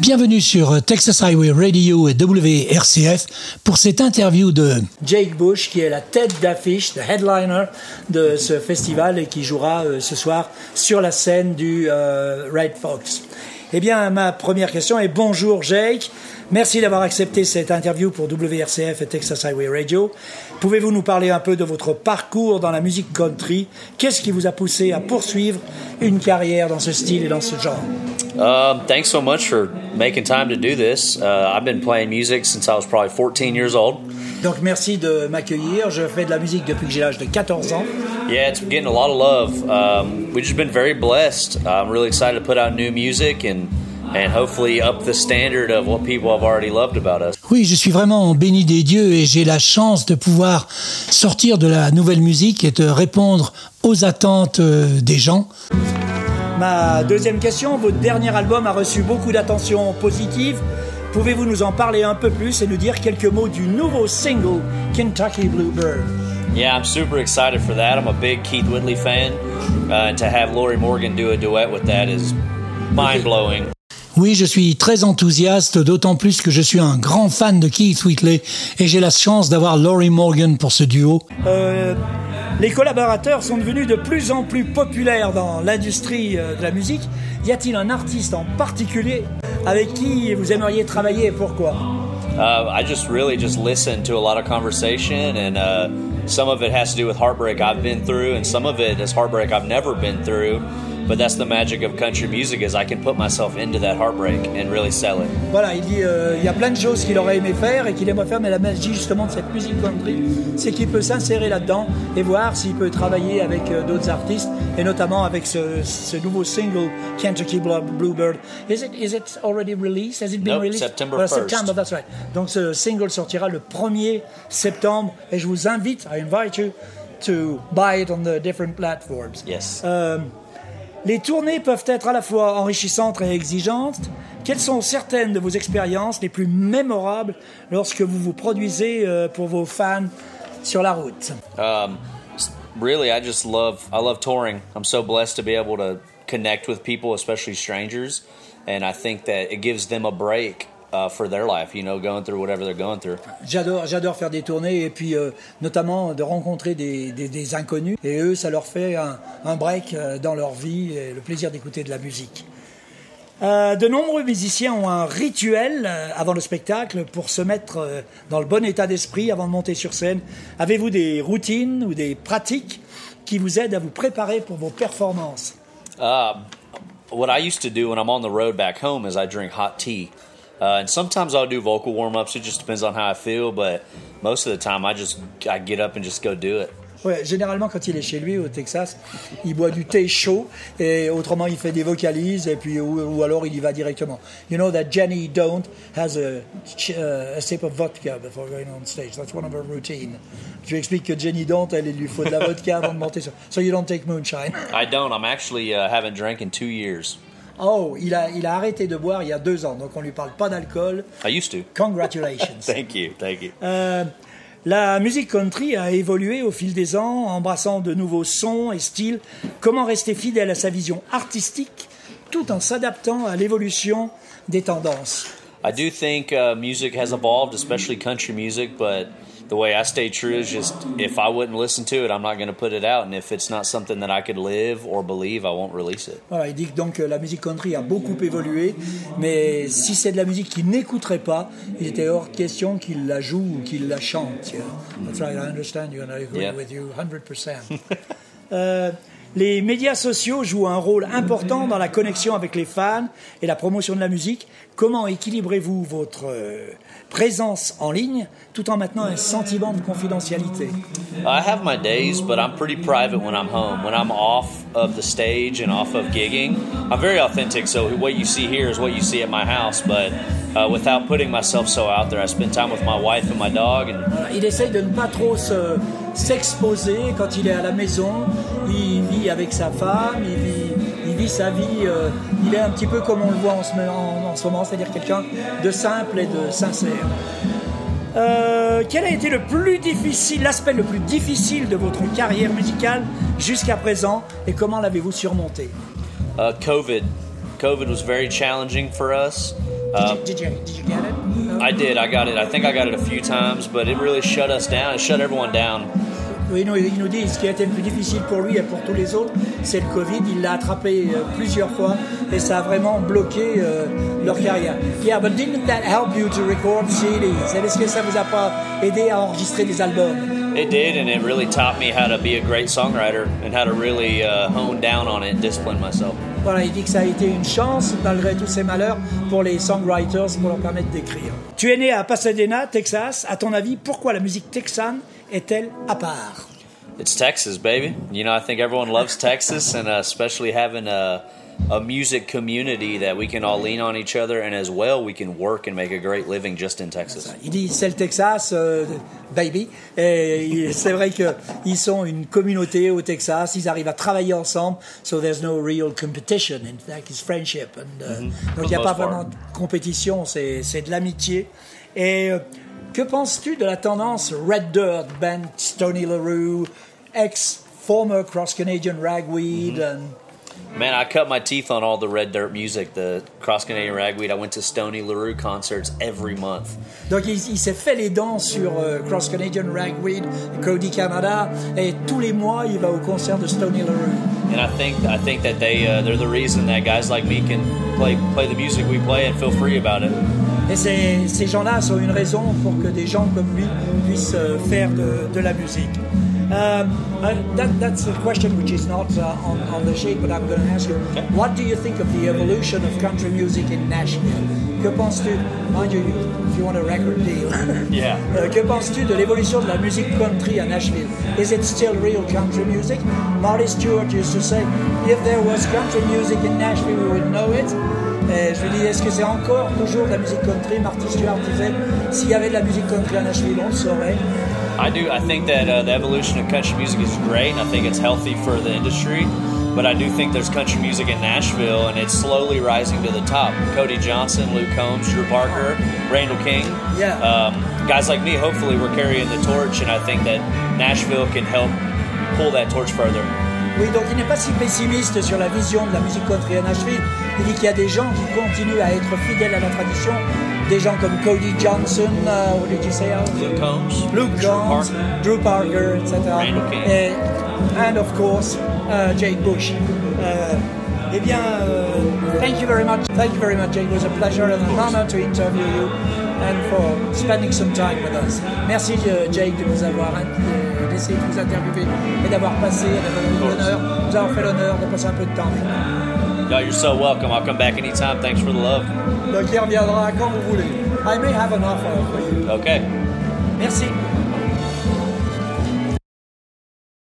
Bienvenue sur Texas Highway Radio et WRCF pour cette interview de Jake Bush qui est la tête d'affiche, le headliner de ce festival et qui jouera euh, ce soir sur la scène du euh, Red Fox. Eh bien, ma première question est bonjour Jake. Merci d'avoir accepté cette interview pour WRCF et Texas Highway Radio. Pouvez-vous nous parler un peu de votre parcours dans la musique country? Qu'est-ce qui vous a poussé à poursuivre une carrière dans ce style et dans ce genre? Um, thanks so much for making time to do this. Uh, I've been playing music since I was probably 14 years old. Donc merci de m'accueillir. Je fais de la musique depuis que j'ai l'âge de 14 ans. Yeah, it's getting a lot of love. Um, we've just been very blessed. I'm really excited to put out new music and and hopefully up the standard of what people have already loved about us. Oui, je suis vraiment béni des dieux et j'ai la chance de pouvoir sortir de la nouvelle musique et de répondre aux attentes euh, des gens. Ma deuxième question, votre dernier album a reçu beaucoup d'attention positive. Pouvez-vous nous en parler un peu plus et nous dire quelques mots du nouveau single Kentucky Bluebird Yeah, I'm super excited for that. I'm a big Keith Whitley fan, uh, and to have Laurie Morgan do a duet with that is mind blowing. Oui, je suis très enthousiaste, d'autant plus que je suis un grand fan de Keith Whitley et j'ai la chance d'avoir Laurie Morgan pour ce duo. Euh, les collaborateurs sont devenus de plus en plus populaires dans l'industrie euh, de la musique. Y a-t-il un artiste en particulier avec qui vous aimeriez travailler et pourquoi uh, I just really just listen to a lot of conversation and uh, some of it has to do with heartbreak I've been through and some of it is heartbreak I've never been through. But that's the magic of country music is I can put myself into that heartbreak and really sell it. Voilà, il dit euh, il y a plein de choses qu'il aurait aimé faire et qu'il aimerait faire, mais la magie justement de cette musique country, c'est qu'il peut s'insérer là-dedans et voir s'il peut travailler avec euh, d'autres artistes et notamment avec ce, ce nouveau single Kentucky Bluebird. Is it is it already released? Has it been nope, released? September well, September, that's right. Donc ce single sortira le 1er septembre et je vous invite, I invite you to buy it on the different platforms. Yes. Euh, les tournées peuvent être à la fois enrichissantes et exigeantes. Quelles sont certaines de vos expériences les plus mémorables lorsque vous vous produisez euh, pour vos fans sur la route? Um, Really, I just love I love touring. I'm so blessed to be able to connect with people, especially strangers, and I think that it gives them a break for their life, you know, going through whatever they're going through. J'adore, j'adore faire des tournées et puis euh, notamment de rencontrer des, des, des, inconnus et eux, ça leur fait un, un break euh, dans leur vie et le plaisir d'écouter de la musique. Euh, de nombreux musiciens ont un rituel avant le spectacle pour se mettre dans le bon état d'esprit avant de monter sur scène. Avez-vous des routines ou des pratiques qui vous aident à vous préparer pour vos performances? Uh, what I used to do when I'm on the road back home is I drink hot tea. Uh, and sometimes I'll do vocal warm ups. It just depends on how I feel. But most of the time, I just I get up and just go do it. Ouais, généralement, quand il est chez lui au Texas, il boit du thé chaud et autrement, il fait des vocalises et puis ou, ou alors il y va directement. You know that Jenny Don't has a, a sip of vodka before going on stage. That's one of her routine. Je lui explique que Jenny Don't, elle, lui faut de la vodka avant de monter sur. So you don't take moonshine. I don't. I'm actually uh, haven't drank in two years. Oh, il a, il a arrêté de boire il y a deux ans, donc on lui parle pas d'alcool. I used to. Congratulations. thank you, thank you. Euh, la musique country a évolué au fil des ans, embrassant de nouveaux sons et styles. Comment rester fidèle à sa vision artistique tout en s'adaptant à l'évolution des tendances? I do think uh, music has evolved, especially country music, but the way I stay true is just if I wouldn't listen to it, I'm not going to put it out. And if it's not something that I could live or believe, I won't release it. Voilà, il dit que donc la musique country a beaucoup évolué, mais si c'est de la musique qu'il n'écouterait pas, il était hors question qu'il la joue ou qu'il la chante. That's right, I understand you and I agree Yeah. with you 100%. Euh, les médias sociaux jouent un rôle important dans la connexion avec les fans et la promotion de la musique. Comment équilibrez-vous votre euh, présence en ligne tout en maintenant un sentiment de confidentialité? I have my days, but I'm pretty private when I'm home. When I'm off of the stage and off of gigging, I'm very authentic. So what you see here is what you see at my house, but uh, without putting myself so out there. I spend time with my wife and my dog, and Il essaye de ne pas trop se- s'exposer quand il est à la maison. Il vit avec sa femme, il vit, sa vie. euh, il est un petit peu comme on le voit en ce, en- en ce moment, c'est-à-dire quelqu'un de simple et de sincère. Euh, quel a été le plus difficile, l'aspect le plus difficile de votre carrière musicale jusqu'à présent et comment l'avez-vous surmonté? Uh, COVID. COVID was very challenging for us. Uh, did, you, did, you, did, you, get it? No? I did. I got it. I think I got it a few times, but it really shut us down. It shut everyone down. Oui, non, il nous dit ce qui a été le plus difficile pour lui et pour tous les autres, c'est le Covid. Il l'a attrapé euh, plusieurs fois et ça a vraiment bloqué euh, leur carrière. Yeah, but didn't that help you to record CDs? Est-ce que ça vous a pas aidé à enregistrer des albums? It did, and it really taught me how to be a great songwriter and how to really uh, hone down on it and discipline myself. Voilà, il dit que ça a été une chance, malgré tous ces malheurs, pour les songwriters, pour leur permettre d'écrire. Tu es né à Pasadena, Texas. À ton avis, pourquoi la musique texane est-elle à part? It's Texas, baby. You know, I think everyone loves Texas, and uh, especially having a a music community that we can all lean on each other, and as well, we can work and make a great living just in Texas. Il dit c'est le Texas, euh, baby. Et c'est vrai qu'ils sont une communauté au Texas. Ils arrivent à travailler ensemble, so there's no real competition. In fact, it's friendship. And, uh, mm -hmm. Donc il n'y a pas part. vraiment de compétition, c'est de l'amitié. Et euh, que penses-tu de la tendance Red Dirt, band Stony LaRue, ex-former cross-Canadian ragweed, mm -hmm. and Man, I cut my teeth on all the red dirt music, the Cross Canadian Ragweed. I went to Stony LaRue concerts every month. Donc il, il s'est fait les dents sur euh, Cross Canadian Ragweed, Cody Canada, et tous les mois il va au concert de Stony LaRue. And I think I think that they uh, they're the reason that guys like me can play play the music we play and feel free about it. Et ces, ces gens-là sont une raison pour que des gens comme lui puissent euh, faire de, de la musique. Um, that, that's a question which is not uh, on, on, the sheet, but I'm going to ask you. What do you think of the evolution of country music in Nashville? Que penses-tu, mind you, if you want a record deal, yeah. uh, que penses-tu de l'évolution de la musique country à Nashville? Is it still real country music? Marty Stewart used to say, if there was country music in Nashville, we would know it. Et je lui dis, est-ce que c'est encore toujours de la musique country Marty Stewart disait, s'il y avait de la musique country à Nashville, on le saurait. I do. I think that uh, the evolution of country music is great. I think it's healthy for the industry. But I do think there's country music in Nashville, and it's slowly rising to the top. Cody Johnson, Luke Combs, Drew Parker, Randall King. Yeah. Um, guys like me, hopefully, we're carrying the torch, and I think that Nashville can help pull that torch further. Oui, donc il n'est pas si pessimiste sur la vision de la musique country à Nashville. Il dit qu'il y a des gens qui continuent à être fidèles à la tradition des gens comme Cody Johnson, uh, what did you say? Luke Combs, Luke Combs, Drew Parker, etc. And, and of course, uh, Jake Bush. Uh, eh bien, uh, thank you very much. Thank you very much. It was a pleasure and an honor to interview you and for spending some time with us. Merci, uh, Jake, de nous avoir d'essayer de vous interviewer et d'avoir passé, l'honneur, nous avoir fait l'honneur de passer un peu de temps. No, you're so welcome. I'll come back anytime. Thanks for the love. Donc il reviendra quand vous voulez. I may have an offer for you. Okay. Merci.